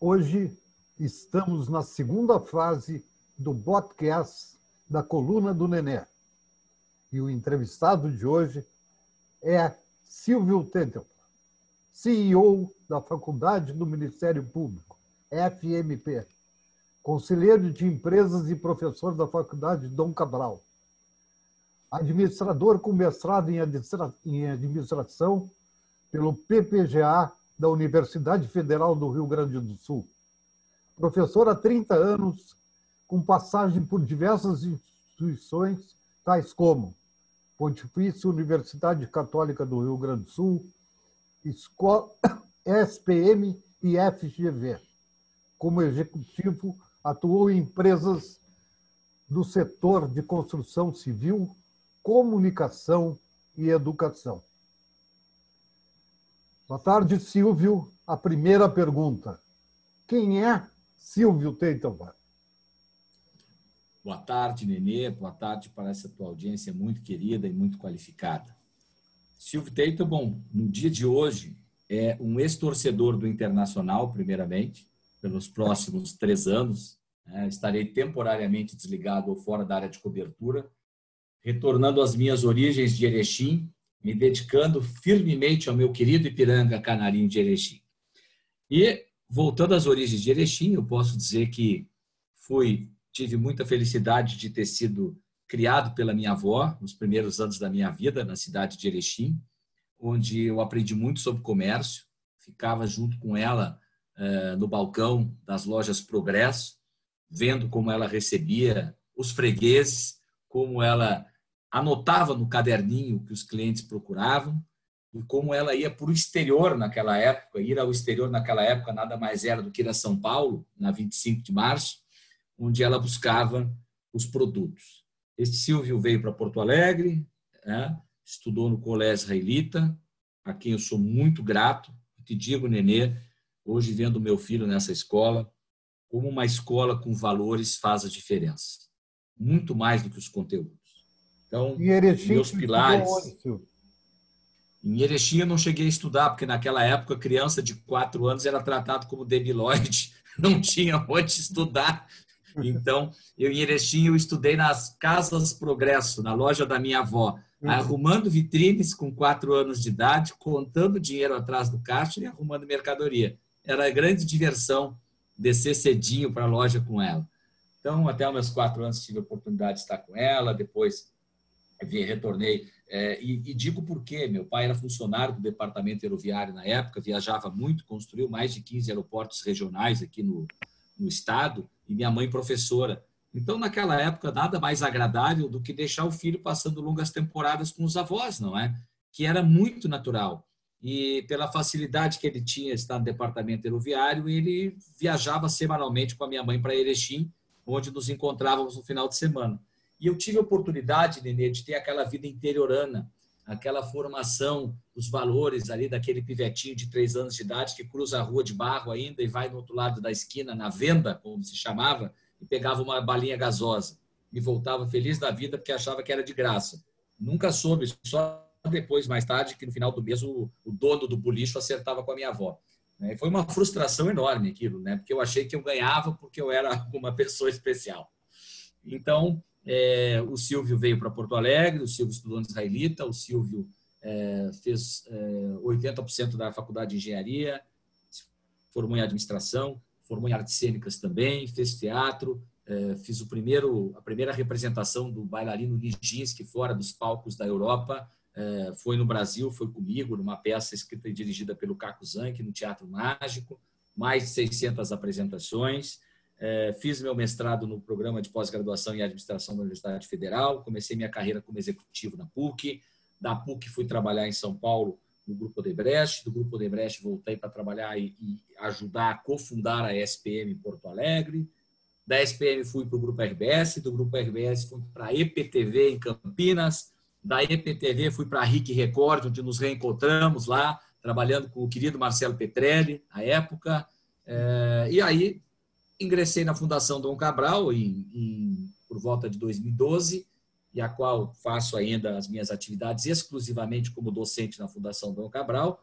Hoje estamos na segunda fase do podcast da Coluna do Nenê. E o entrevistado de hoje é Silvio Tentelman, CEO da Faculdade do Ministério Público, FMP, conselheiro de empresas e professor da Faculdade Dom Cabral, administrador com mestrado em administração pelo PPGA da Universidade Federal do Rio Grande do Sul. Professor há 30 anos, com passagem por diversas instituições, tais como Pontifícia Universidade Católica do Rio Grande do Sul, Escola, SPM e FGV. Como executivo, atuou em empresas do setor de construção civil, comunicação e educação. Boa tarde, Silvio. A primeira pergunta. Quem é Silvio Teitelman? Boa tarde, Nenê. Boa tarde para essa tua audiência muito querida e muito qualificada. Silvio Teitelman, no dia de hoje, é um ex-torcedor do Internacional, primeiramente, pelos próximos três anos. Né? Estarei temporariamente desligado ou fora da área de cobertura, retornando às minhas origens de Erechim, me dedicando firmemente ao meu querido Ipiranga Canarinho de Erechim. E, voltando às origens de Erechim, eu posso dizer que fui, tive muita felicidade de ter sido criado pela minha avó nos primeiros anos da minha vida na cidade de Erechim, onde eu aprendi muito sobre comércio, ficava junto com ela eh, no balcão das lojas Progresso, vendo como ela recebia os fregueses, como ela anotava no caderninho que os clientes procuravam e como ela ia para o exterior naquela época. Ir ao exterior naquela época nada mais era do que ir a São Paulo, na 25 de março, onde ela buscava os produtos. Este Silvio veio para Porto Alegre, né? estudou no Colégio Israelita, a quem eu sou muito grato. Te digo, Nenê, hoje vendo meu filho nessa escola, como uma escola com valores faz a diferença. Muito mais do que os conteúdos. Então, em Erechim, meus pilares. Em Erechim eu não cheguei a estudar, porque naquela época criança de quatro anos era tratado como debilóide, não tinha onde estudar. Então, eu em Erechim eu estudei nas Casas Progresso, na loja da minha avó, uhum. arrumando vitrines com quatro anos de idade, contando dinheiro atrás do caixa e arrumando mercadoria. Era a grande diversão descer cedinho para a loja com ela. Então, até os meus quatro anos tive a oportunidade de estar com ela, depois retornei. É, e, e, digo por quê. Meu pai era funcionário do departamento aeroviário na época, viajava muito, construiu mais de 15 aeroportos regionais aqui no, no estado, e minha mãe professora. Então, naquela época, nada mais agradável do que deixar o filho passando longas temporadas com os avós, não é? Que era muito natural. E pela facilidade que ele tinha estar no departamento aeroviário, ele viajava semanalmente com a minha mãe para Erechim, onde nos encontrávamos no final de semana. E eu tive a oportunidade, Nenê, de ter aquela vida interiorana, aquela formação, os valores ali daquele pivetinho de três anos de idade que cruza a rua de barro ainda e vai do outro lado da esquina, na venda, como se chamava, e pegava uma balinha gasosa. E voltava feliz da vida porque achava que era de graça. Nunca soube, só depois, mais tarde, que no final do mês o, o dono do bolicho acertava com a minha avó. Né? Foi uma frustração enorme aquilo, né? porque eu achei que eu ganhava porque eu era uma pessoa especial. Então, é, o Silvio veio para Porto Alegre, o Silvio estudou no israelita, o Silvio é, fez é, 80% da faculdade de engenharia, formou em administração, formou em artes cênicas também, fez teatro, é, fiz o primeiro, a primeira representação do bailarino Nijinsky fora dos palcos da Europa, é, foi no Brasil, foi comigo, numa peça escrita e dirigida pelo Caco Zanck, no Teatro Mágico, mais de 600 apresentações. É, fiz meu mestrado no programa de pós-graduação em administração da Universidade Federal. Comecei minha carreira como executivo na PUC. Da PUC fui trabalhar em São Paulo no Grupo Odebrecht. Do Grupo Odebrecht voltei para trabalhar e, e, ajudar a cofundar a SPM em Porto Alegre. Da SPM fui para o Grupo RBS. Do Grupo RBS fui para a EPTV em Campinas. Da EPTV fui para a RIC Record, onde nos reencontramos lá, trabalhando com o querido Marcelo Petrelli, à época. É, e aí ingressei na Fundação Dom Cabral em, em, por volta de 2012, e a qual faço ainda as minhas atividades exclusivamente como docente na Fundação Dom Cabral.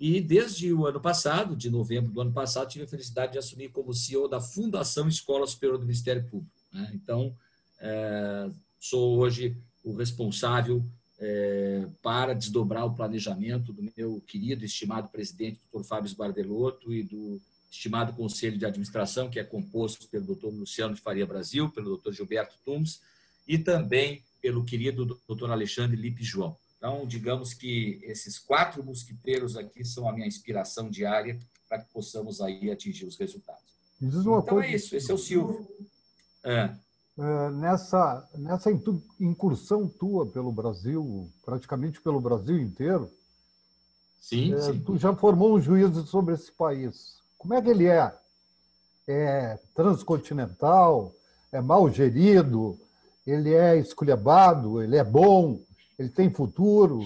E desde o ano passado, de novembro do ano passado, tive a felicidade de assumir como CEO da Fundação Escola Superior do Ministério Público. Né? Então, é, sou hoje o responsável é, para desdobrar o planejamento do meu querido, estimado presidente, doutor Fábio Bardelotto, e do estimado Conselho de Administração, que é composto pelo doutor Luciano de Faria Brasil, pelo doutor Gilberto Tums, e também pelo querido doutor Alexandre Lipe João. Então, digamos que esses quatro mosquiteiros aqui são a minha inspiração diária para que possamos aí atingir os resultados. então é coisa... é isso, esse é o Silvio. É. É, nessa, nessa incursão tua pelo Brasil, praticamente pelo Brasil inteiro, sim, é, sim. tu já formou um juízo sobre esse país. Como é que ele é? É transcontinental? É mal gerido? Ele é esculhambado? Ele é bom? Ele tem futuro?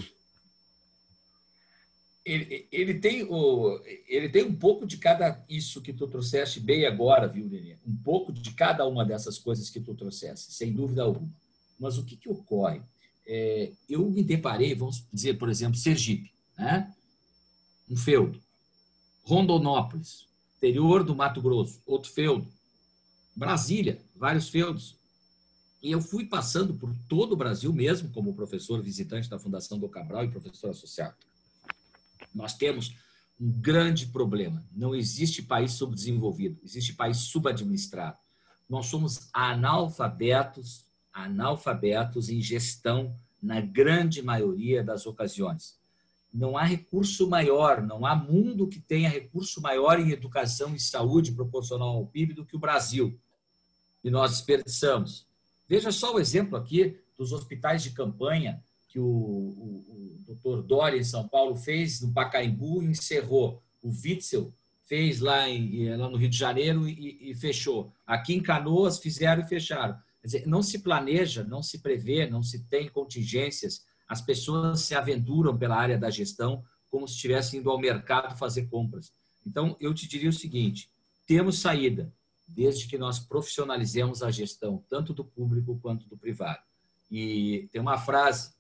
Ele, ele, tem o, ele tem um pouco de cada isso que tu trouxeste bem agora, viu, Nenê? Um pouco de cada uma dessas coisas que tu trouxeste, sem dúvida alguma. Mas o que, que ocorre? É, eu me deparei, vamos dizer, por exemplo, Sergipe, né? um feudo. Rondonópolis, interior do Mato Grosso, outro feudo. Brasília, vários feudos. E eu fui passando por todo o Brasil mesmo, como professor visitante da Fundação do Cabral e professor associado. Nós temos um grande problema. Não existe país subdesenvolvido, existe país subadministrado. Nós somos analfabetos, analfabetos em gestão na grande maioria das ocasiões. Não há recurso maior, não há mundo que tenha recurso maior em educação e saúde proporcional ao PIB do que o Brasil. E nós desperdiçamos. Veja só o exemplo aqui dos hospitais de campanha que o, o, o doutor Dória em São Paulo fez no Pacaembu e encerrou. O Witzel fez lá, em, lá no Rio de Janeiro e, e, fechou. Aqui em Canoas fizeram e fecharam. Quer dizer, não se planeja, não se prevê, não se tem contingências. As pessoas se aventuram pela área da gestão como se estivessem indo ao mercado fazer compras. Então, eu te diria o seguinte: temos saída, desde que nós profissionalizemos a gestão, tanto do público quanto do privado. E tem uma frase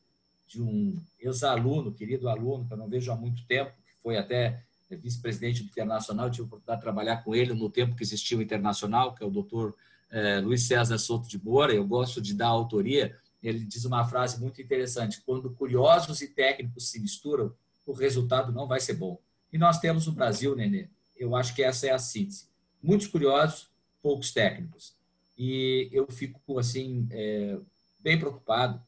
de um ex-aluno, querido aluno, que eu não vejo há muito tempo, que foi até vice-presidente do Internacional, tive a oportunidade de trabalhar com ele no tempo que existia o Internacional, que é o doutor eh, Luiz César Souto de Moura, eu gosto de dar autoria, ele diz uma frase muito interessante, quando curiosos e técnicos se misturam, o resultado não vai ser bom. E nós temos no Brasil, Nenê, eu acho que essa é a síntese. Muitos curiosos, poucos técnicos. E eu fico, assim, é, bem preocupado,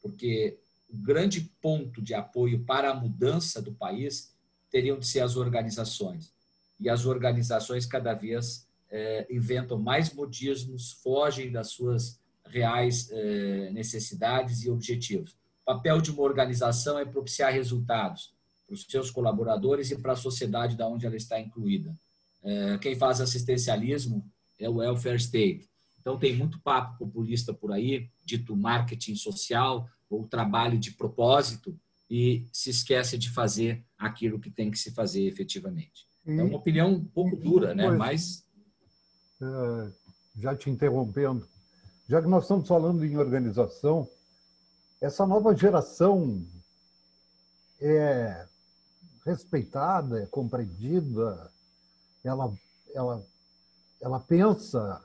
porque o grande ponto de apoio para a mudança do país teriam de ser as organizações. E as organizações cada vez é, inventam mais modismos, fogem das suas reais é, necessidades e objetivos. O papel de uma organização é propiciar resultados para os seus colaboradores e para a sociedade da onde ela está incluída. É, quem faz assistencialismo é o welfare state. Então tem muito papo populista por aí, dito marketing social, ou trabalho de propósito e se esquece de fazer aquilo que tem que se fazer efetivamente. E, é uma opinião um pouco dura, né? Mas é, já te interrompendo, já que nós estamos falando em organização, essa nova geração é respeitada, é compreendida, ela, ela, ela pensa,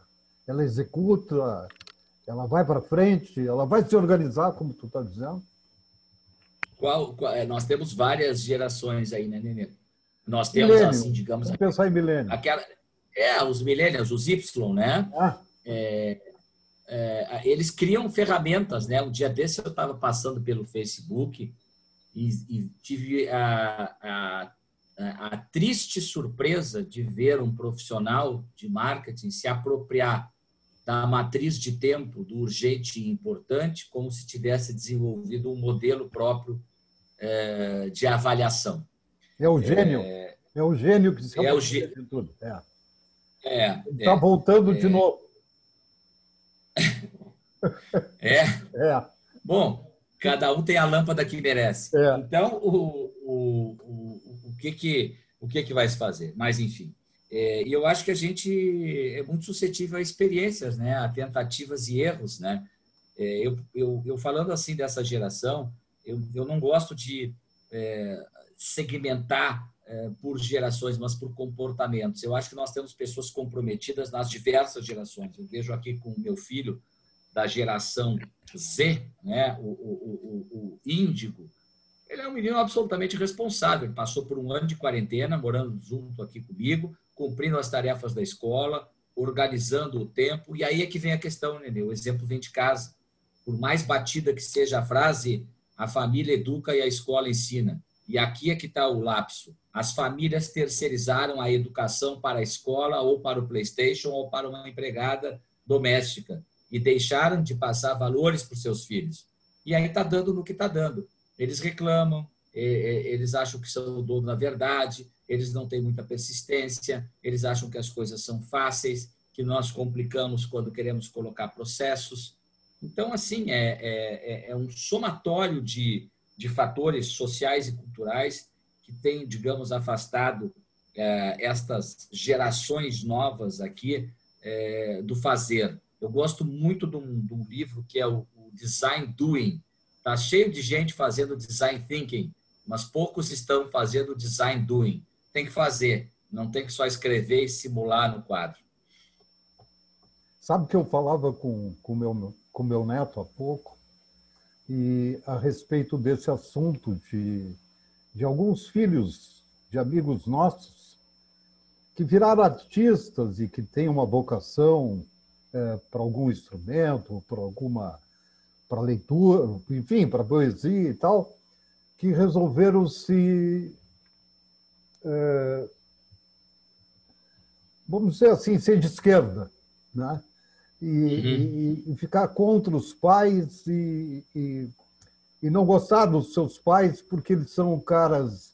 ela executa, ela vai para frente, ela vai se organizar, como tu está dizendo? Qual, qual é, nós temos várias gerações aí, né, Nenê? Nós temos, milênio. assim, digamos... Vamos pensar em milênio. Aquela, é, os milênios, os Y, né? Ah. É, é, eles criam ferramentas, né? Um dia desse eu estava passando pelo Facebook e, e tive a, a, a, triste surpresa de ver um profissional de marketing se apropriar da matriz de tempo do urgente e importante, como se tivesse desenvolvido um modelo próprio é, de avaliação. É o gênio. É, é o gênio que se é o gênio. de tudo. É. É, Está é, voltando de é. novo. É? É. Bom, cada um tem a lâmpada que merece. É. Então, o, o, o, o, que, que, o que, que vai se fazer? Mas, enfim. É, e eu acho que a gente é muito suscetível a experiências, né? a tentativas e erros. Né? É, eu, eu, eu, falando assim dessa geração, eu, eu não gosto de é, segmentar é, por gerações, mas por comportamentos. Eu acho que nós temos pessoas comprometidas nas diversas gerações. Eu vejo aqui com o meu filho da geração Z, né, o, o, o, o Índigo, ele é um menino absolutamente responsável. Ele passou por um ano de quarentena, morando junto aqui comigo, cumprindo as tarefas da escola, organizando o tempo. E aí é que vem a questão, Nenê. O exemplo vem de casa. Por mais batida que seja a frase, a família educa e a escola ensina. E aqui é que está o lapso. As famílias terceirizaram a educação para a escola ou para o PlayStation ou para uma empregada doméstica e deixaram de passar valores para os seus filhos. E aí está dando no que está dando. Eles reclamam, eles acham que são o dono da verdade, eles não têm muita persistência, eles acham que as coisas são fáceis, que nós complicamos quando queremos colocar processos. Então, assim, é, é, é um somatório de, de fatores sociais e culturais que tem, digamos, afastado é, estas gerações novas aqui é, do fazer. Eu gosto muito de um, de um livro que é o, o Design Doing. Está cheio de gente fazendo Design Thinking, mas poucos estão fazendo Design Doing. Tem que fazer, não tem que só escrever e simular no quadro. Sabe que eu falava com o meu, com meu neto há pouco? e a respeito desse assunto de, de alguns filhos de amigos nossos que viraram artistas e que têm uma vocação é, para algum instrumento, para alguma para leitura, enfim, para poesia e tal, que resolveram se é, vamos dizer assim, ser de esquerda, né? e, uhum. e, e ficar contra os pais e, e, e, não gostar dos seus pais porque eles são caras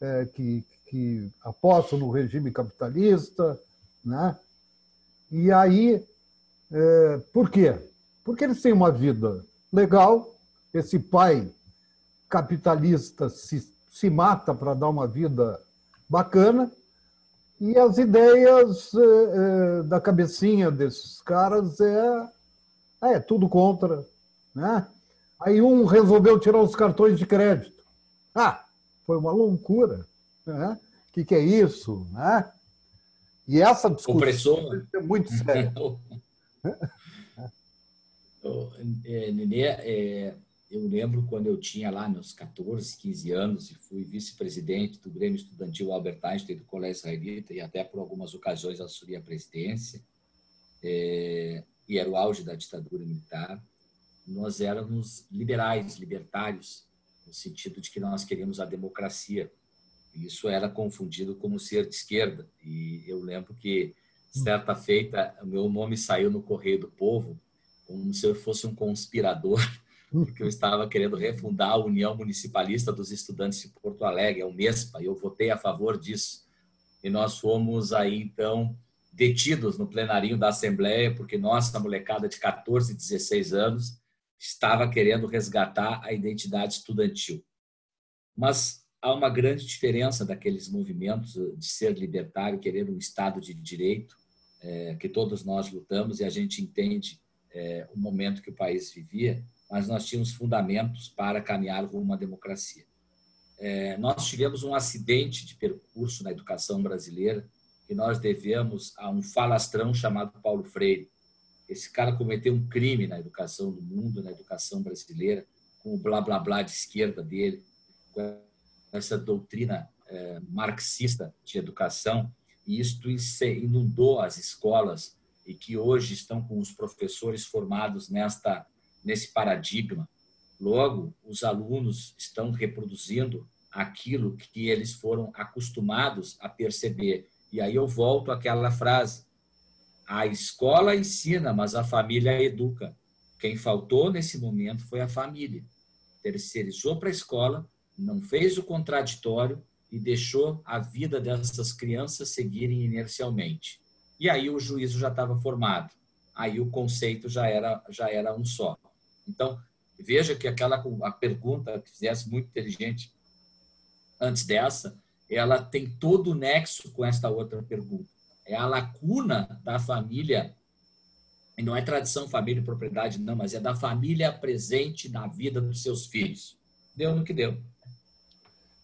é, que, que apostam no regime capitalista, né? E aí, é, por quê? Porque eles têm uma vida legal, esse pai capitalista se, se mata para dar uma vida bacana, e as ideias é, da cabecinha desses caras é, é tudo contra. Né? Aí um resolveu tirar os cartões de crédito. Ah, foi uma loucura. Né? O que, que é isso? Né? E essa discussão é muito séria. Nenê, é, eu lembro quando eu tinha lá meus 14, 15 anos e fui vice-presidente do Grêmio Estudantil Albert Einstein do Colégio Israelita e até por algumas ocasiões assumi a presidência. É, e era o auge da ditadura militar. Nós éramos liberais, libertários, no sentido de que nós queríamos a democracia. Isso era confundido como ser de esquerda. E eu lembro que, certa feita, meu nome saiu no Correio do Povo como se eu fosse um conspirador porque eu estava querendo refundar a União Municipalista dos Estudantes de Porto Alegre, a Unespa, e eu votei a favor disso. E nós fomos aí, então, detidos no plenarinho da Assembleia, porque nossa molecada de 14, 16 anos estava querendo resgatar a identidade estudantil. Mas há uma grande diferença daqueles movimentos de ser libertário, querer um Estado de direito, é, que todos nós lutamos e a gente entende é, o momento que o país vivia, mas nós tínhamos fundamentos para caminhar rumo a uma democracia. É, nós tivemos um acidente de percurso na educação brasileira que nós devemos a um falastrão chamado Paulo Freire. Esse cara cometeu um crime na educação do mundo, na educação brasileira, com o blá blá blá de esquerda dele, com essa doutrina é, marxista de educação, e isto inundou as escolas e que hoje estão com os professores formados nesta nesse paradigma. Logo, os alunos estão reproduzindo aquilo que eles foram acostumados a perceber. E aí eu volto àquela frase: a escola ensina, mas a família educa. Quem faltou nesse momento foi a família. Terceirizou para a escola, não fez o contraditório e deixou a vida dessas crianças seguirem inercialmente. E aí o juízo já estava formado. Aí o conceito já era já era um só. Então, veja que aquela a pergunta que fizesse muito inteligente antes dessa, ela tem todo o nexo com esta outra pergunta. É a lacuna da família, e não é tradição, família e propriedade, não, mas é da família presente na vida dos seus filhos. Deu no que deu.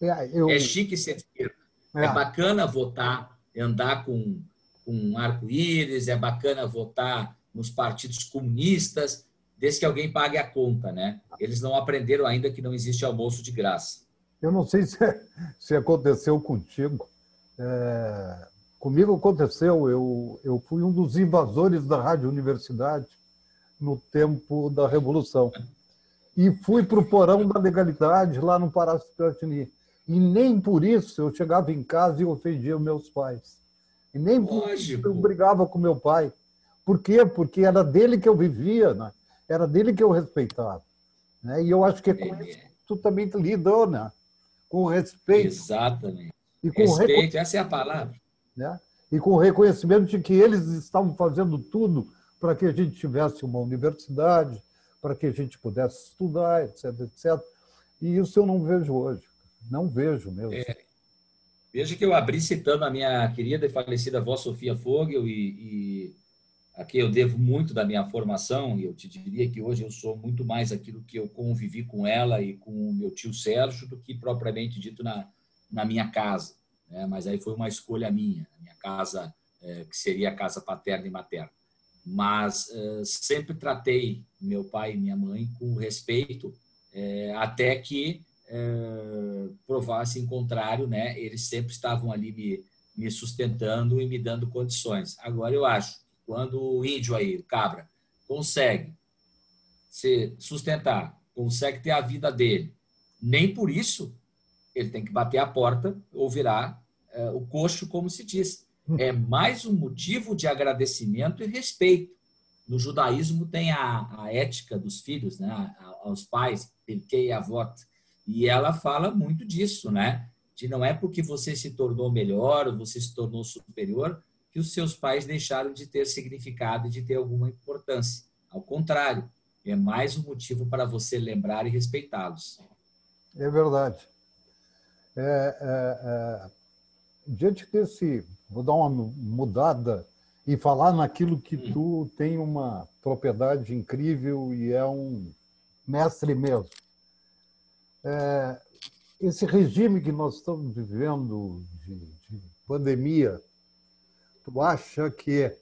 É, eu... é chique ser esquerda. É, é bacana votar, andar com, com um arco-íris, é bacana votar nos partidos comunistas, desde que alguém pague a conta, né? Eles não aprenderam ainda que não existe almoço de graça. Eu não sei se, se aconteceu contigo. É, comigo aconteceu. Eu, eu fui um dos invasores da Rádio Universidade no tempo da Revolução. E fui para o porão da legalidade lá no Palácio Piratini. E nem por isso eu chegava em casa e ofendia meus pais. E nem por isso eu brigava com meu pai. Por quê? Porque era dele que eu vivia, né? era dele que eu respeitava. Né? E eu acho que é com isso que tu também lidou, né? com respeito. Exatamente. E com respeito, essa é a palavra. Né? E com o reconhecimento de que eles estavam fazendo tudo para que a gente tivesse uma universidade, para que a gente pudesse estudar, etc, etc. E isso eu não vejo hoje. Não vejo mesmo. É. Veja que eu abri citando a minha querida e falecida avó Sofia Fogel e, e a quem eu devo muito da minha formação, e eu te diria que hoje eu sou muito mais aquilo que eu convivi com ela e com o meu tio Sérgio do que propriamente dito na, na minha casa. Né? Mas aí foi uma escolha minha, minha casa, é, que seria a casa paterna e materna. Mas é, sempre tratei meu pai e minha mãe com respeito, é, até que é, provassem contrário, né? Eles sempre estavam ali me, me sustentando e me dando condições. Agora eu acho, quando o índio aí, o cabra, consegue se sustentar, consegue ter a vida dele, nem por isso ele tem que bater a porta ou virar é, o coxo, como se diz. É mais um motivo de agradecimento e respeito. No judaísmo tem a, a ética dos filhos, né? aos pais, Pirkei Avot, e ela fala muito disso, né? De não é porque você se tornou melhor ou você se tornou superior que os seus pais deixaram de ter significado e de ter alguma importância. Ao contrário, é mais um motivo para você lembrar e respeitá-los. É verdade. É, é, é, diante desse, vou dar uma mudada e falar naquilo que hum. tu tem uma propriedade incrível e é um mestre mesmo. É, esse regime que nós estamos vivendo de, de pandemia, tu acha que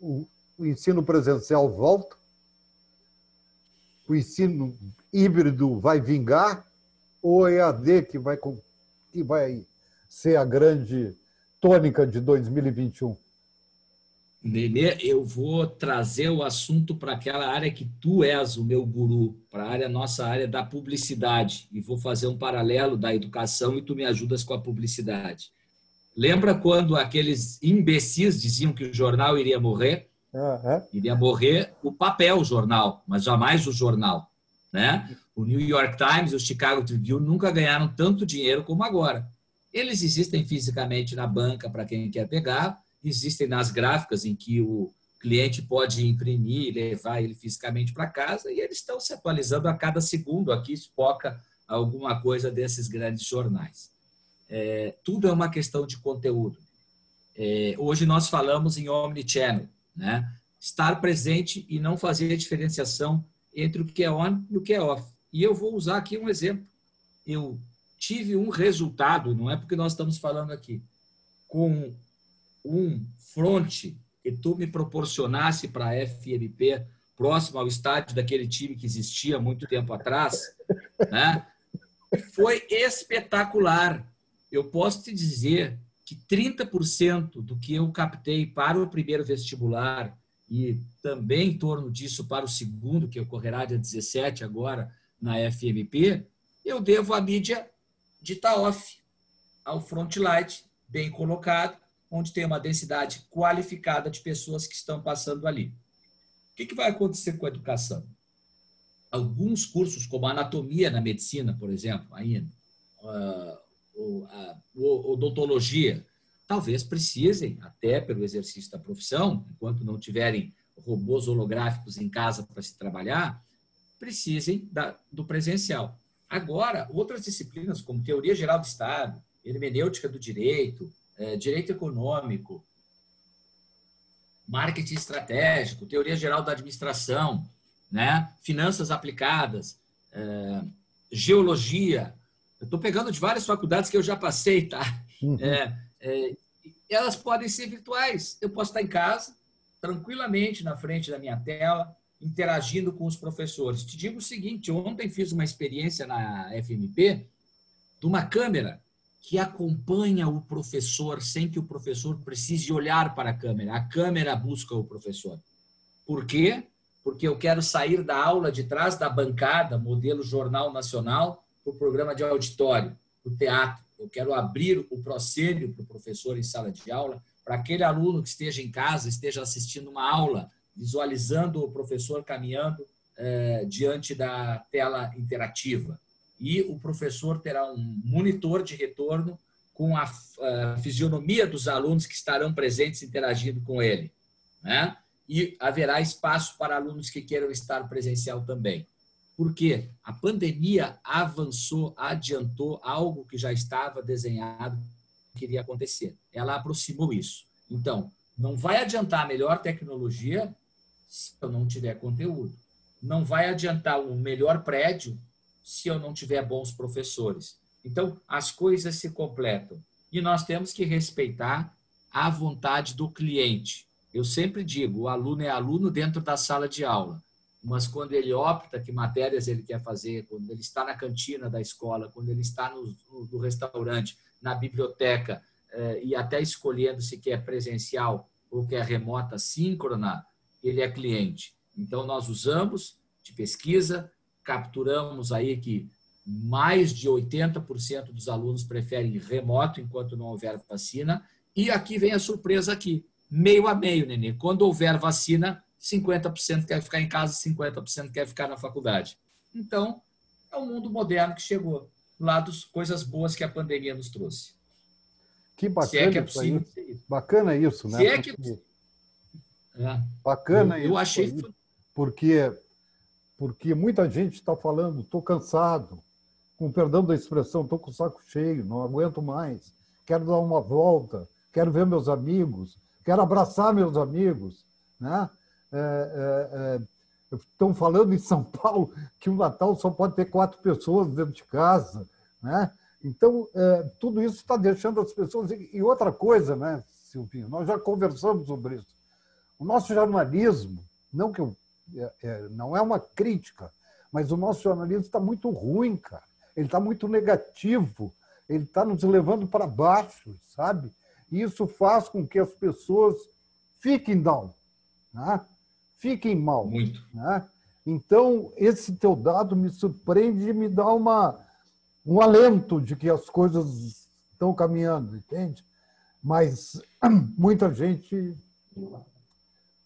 o, o ensino presencial volta? O ensino híbrido vai vingar? Ou é a D que vai, que vai ser a grande tônica de 2021? Nenê, eu vou trazer o assunto para aquela área que tu és o meu guru, para a área, nossa área da publicidade, e vou fazer um paralelo da educação e tu me ajudas com a publicidade. Lembra quando aqueles imbecis diziam que o jornal iria morrer? Uhum. Iria morrer o papel o jornal, mas jamais o jornal. Né? O New York Times e o Chicago Tribune nunca ganharam tanto dinheiro como agora. Eles existem fisicamente na banca para quem quer pegar, existem nas gráficas em que o cliente pode imprimir e levar ele fisicamente para casa, e eles estão se atualizando a cada segundo. Aqui espoca alguma coisa desses grandes jornais. É, tudo é uma questão de conteúdo. É, hoje nós falamos em omnichannel, né? estar presente e não fazer a diferenciação entre o que é on e o que é off. E eu vou usar aqui um exemplo. Eu tive um resultado, não é porque nós estamos falando aqui, com um fronte que tu me proporcionasse para a FMP próximo ao estádio daquele time que existia muito tempo atrás, né? Foi espetacular. Eu posso te dizer que 30% do que eu captei para o primeiro vestibular e também em torno disso para o segundo, que ocorrerá dia 17 agora na FMP, eu devo à mídia de Taoff, ao Frontlight, bem colocado, onde tem uma densidade qualificada de pessoas que estão passando ali. O que, que vai acontecer com a educação? Alguns cursos, como anatomia na medicina, por exemplo, ainda, uh, ou, odontologia, talvez precisem, até pelo exercício da profissão, enquanto não tiverem robôs holográficos em casa para se trabalhar, precisem da, do presencial. Agora, outras disciplinas, como teoria geral do Estado, hermenêutica do direito, é, direito econômico, marketing estratégico, teoria geral da administração, né? finanças aplicadas, é, geologia, Eu estou pegando de várias faculdades que eu já passei, tá? Uhum. É, é, elas podem ser virtuais. Eu posso estar em casa, tranquilamente na frente da minha tela, interagindo com os professores. Te digo o seguinte: ontem fiz uma experiência na FMP de uma câmera que acompanha o professor sem que o professor precise olhar para a câmera. A câmera busca o professor. Por quê? Porque eu quero sair da aula de trás da bancada, modelo Jornal Nacional, para o programa de auditório, para o teatro. Eu quero abrir o proscênio para o professor em sala de aula, para aquele aluno que esteja em casa, esteja assistindo uma aula, visualizando o professor caminhando eh, diante da tela interativa. E o professor terá um monitor de retorno com a, a fisionomia dos alunos que estarão presentes interagindo com ele. Né? E haverá espaço para alunos que queiram estar presencial também. Porque a pandemia avançou, adiantou algo que já estava desenhado que iria acontecer. Ela aproximou isso. Então, não vai adiantar a melhor tecnologia se eu não tiver conteúdo. Não vai adiantar o melhor prédio se eu não tiver bons professores. Então, as coisas se completam. E nós temos que respeitar a vontade do cliente. Eu sempre digo, o aluno é aluno dentro da sala de aula mas quando ele opta que matérias ele quer fazer, quando ele está na cantina da escola, quando ele está no, no restaurante, na biblioteca, eh, e até escolhendo se quer presencial ou quer remota síncrona, ele é cliente. Então, nós usamos de pesquisa, capturamos aí que mais de 80% dos alunos preferem remoto enquanto não houver vacina. E aqui vem a surpresa aqui, meio a meio, Nenê. Quando houver vacina, 50% quer ficar em casa, 50% quer ficar na faculdade. Então, é o mundo moderno que chegou, lá das coisas boas que a pandemia nos trouxe. Que bacana. Se é que é possível. Isso. Bacana isso, né? Se é que é. Bacana eu, eu isso. achei. Porque, porque muita gente está falando, estou cansado, com perdão da expressão, estou com o saco cheio, não aguento mais, quero dar uma volta, quero ver meus amigos, quero abraçar meus amigos, né? é, é, estão falando em São Paulo que o Natal só pode ter quatro pessoas dentro de casa, né? Então, é, tudo isso está deixando as pessoas. E outra coisa, né, Silvinho? Nós já conversamos sobre isso. O nosso jornalismo, não que eu, é, é, não é uma crítica, mas o nosso jornalismo está muito ruim, cara. Ele está muito negativo. Ele está nos levando para baixo, sabe? E isso faz com que as pessoas fiquem down. Né? fiquem mal. Muito. Né? Então, esse teu dado me surpreende e me dá uma, um alento de que as coisas estão caminhando, entende? Mas muita gente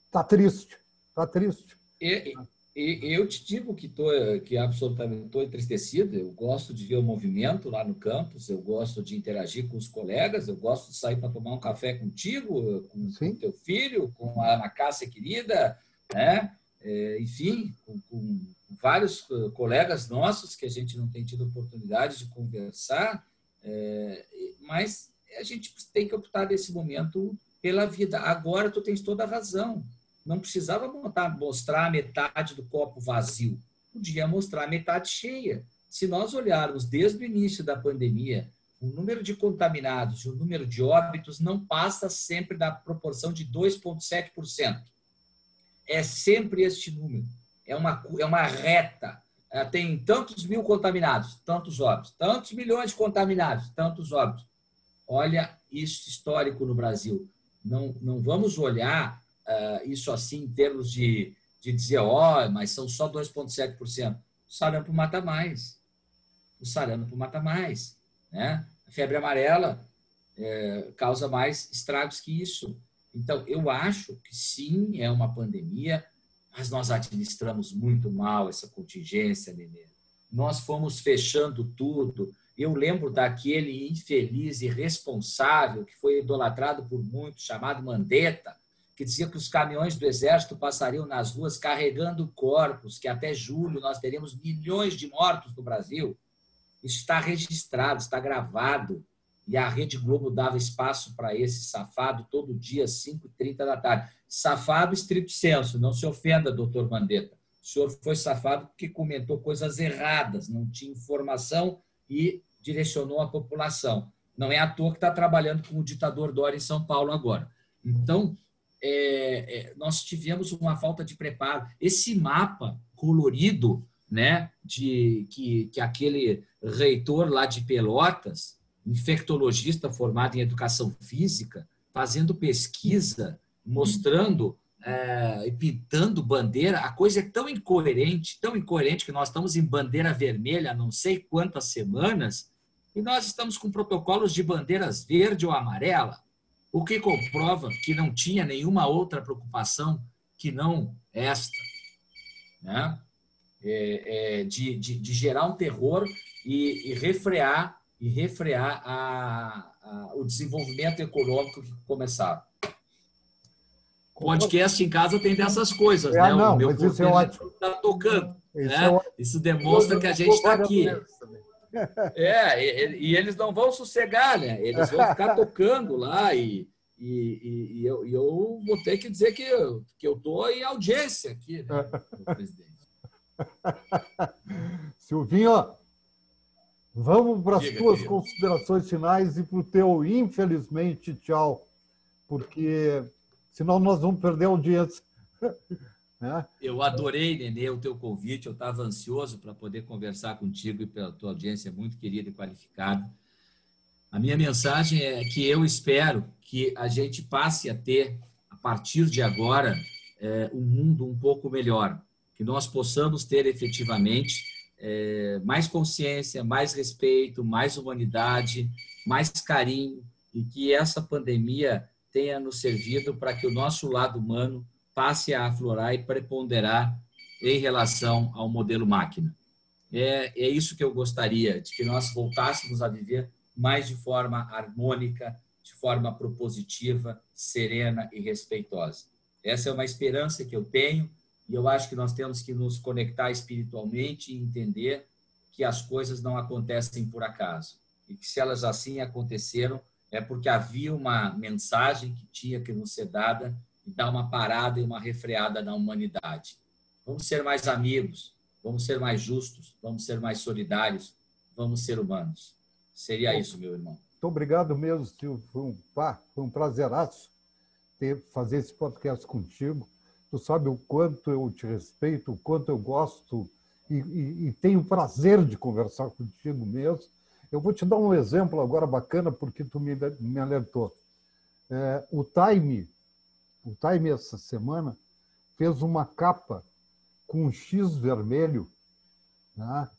está triste, está triste. E, e, eu te digo que tô, que absolutamente estou entristecido. Eu gosto de ver o movimento lá no campus, eu gosto de interagir com os colegas, eu gosto de sair para tomar um café contigo, com, o teu filho, com a Ana Cássia querida, né? É, enfim, com, com, vários eh, colegas nossos que a gente não tem tido oportunidade de conversar, é, mas a gente tem que optar nesse momento pela vida. Agora tu tens toda a razão. Não precisava montar, mostrar metade do copo vazio, podia mostrar metade cheia. Se nós olharmos desde o início da pandemia, o número de contaminados e o número de óbitos não passa sempre da proporção de 2,7% é sempre este número. É uma, é uma reta. É, tem tantos mil contaminados, tantos óbitos. Tantos milhões de contaminados, tantos óbitos. Olha isso histórico no Brasil. Não, não vamos olhar uh, isso assim em termos de, de dizer, ó, oh, mas são só 2,7%. O sarampo mata mais. O sarampo mata mais. Né? A febre amarela é, causa mais estragos que isso. Então, eu acho que sim, é uma pandemia, mas nós administramos muito mal essa contingência, Nenê. Nós fomos fechando tudo. Eu lembro daquele infeliz e irresponsável que foi idolatrado por muitos, chamado Mandetta, que dizia que os caminhões do Exército passariam nas ruas carregando corpos, que até julho nós teríamos milhões de mortos no Brasil. Isso está registrado, está gravado. E a Rede Globo dava espaço para esse safado todo dia, às 5h30 da tarde. Safado estrito senso, não se ofenda, doutor Mandetta. O senhor foi safado porque comentou coisas erradas, não tinha informação e direcionou a população. Não é à toa que está trabalhando com o ditador Dória em São Paulo agora. Então, é, é, nós tivemos uma falta de preparo. Esse mapa colorido, né, de que, que aquele reitor lá de Pelotas, infectologista formado em educação física, fazendo pesquisa, mostrando é, e pintando bandeira, a coisa é tão incoerente, tão incoerente que nós estamos em bandeira vermelha há não sei quantas semanas e nós estamos com protocolos de bandeiras verde ou amarela, o que comprova que não tinha nenhuma outra preocupação que não esta, né? É, é, de, de, de, gerar um terror e, e refrear e refrear a, a, o desenvolvimento econômico que começava. Podcast em casa tem dessas coisas, é, né? Não, o meu mas isso é ótimo. Está tocando. Isso, né? é isso demonstra que a gente está aqui. É, e, e, eles não vão sossegar, né? Eles vão ficar tocando lá e, e, e eu, eu, vou ter que dizer que eu, que eu tô em audiência aqui, né, presidente. Silvinho, vamos para as tuas querido. considerações finais e para o teu, infelizmente, tchau, porque senão nós vamos perder a audiência. Né? Eu adorei, Nenê, o teu convite. Eu estava ansioso para poder conversar contigo e pela tua audiência muito querida e qualificada. A minha mensagem é que eu espero que a gente passe a ter, a partir de agora, é, um mundo um pouco melhor. Que nós possamos ter efetivamente é, mais consciência, mais respeito, mais humanidade, mais carinho e que essa pandemia tenha nos servido para que o nosso lado humano passe a aflorar e preponderar em relação ao modelo máquina. É, é isso que eu gostaria, de que nós voltássemos a viver mais de forma harmônica, de forma propositiva, serena e respeitosa. Essa é uma esperança que eu tenho e eu acho que nós temos que nos conectar espiritualmente e entender que as coisas não acontecem por acaso e que se elas assim aconteceram é porque havia uma mensagem que tinha que nos ser dada e dar uma parada e uma refreada na humanidade. Vamos ser mais amigos, vamos ser mais justos, vamos ser mais solidários, vamos ser humanos. Seria Bom, isso, meu irmão. Muito obrigado mesmo, Silvio. Foi um, pá, foi um prazeraço ter, fazer esse podcast contigo. Tu sabe o quanto eu te respeito, o quanto eu gosto e, e, e tenho prazer de conversar contigo mesmo. Eu vou te dar um exemplo agora bacana, porque tu me, me alertou. É, o Time o Time essa semana fez uma capa com um X vermelho, né?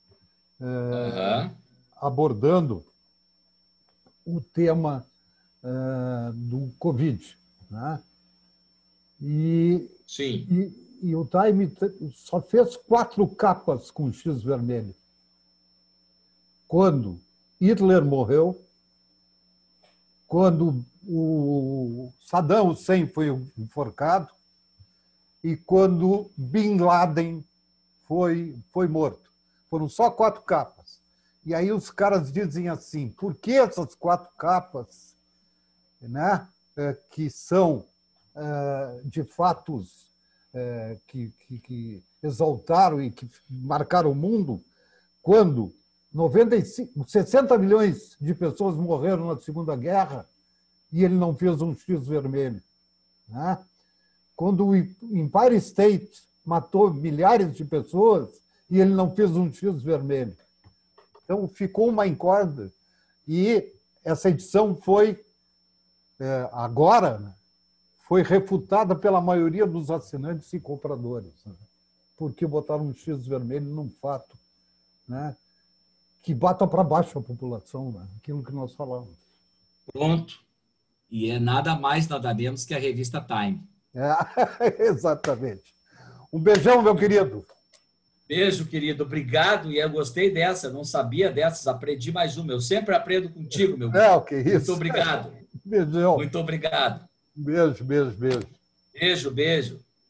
é, uhum. abordando o tema é, do Covid. Né? E, Sim. E, e, o Time só fez quatro capas com X vermelho. Quando Hitler morreu, quando o Saddam Hussein foi enforcado e quando Bin Laden foi, foi morto. Foram só quatro capas. E aí os caras dizem assim: por que essas quatro capas, né, é, que são é, de fatos é, que, que, que exaltaram e que marcaram o mundo, quando 95, 60 milhões de pessoas morreram na Segunda Guerra e ele não fez um X vermelho. Né? Quando o Empire State matou milhares de pessoas e ele não fez um X vermelho. Então ficou uma encorda e essa edição foi é, agora né, foi refutada pela maioria dos assinantes e compradores, né? porque botaram um X vermelho num fato, né? Que bata para baixo a população, né? aquilo que nós falamos. Pronto. E é nada mais, nada menos que a revista Time. É, exatamente. Um beijão, meu querido. Beijo, querido. Obrigado. E eu gostei dessa, não sabia dessas, aprendi mais uma. Eu sempre aprendo contigo, meu É, o que isso. Muito obrigado. Beijão. Muito obrigado. Beijo, beijo, beijo. Beijo, beijo.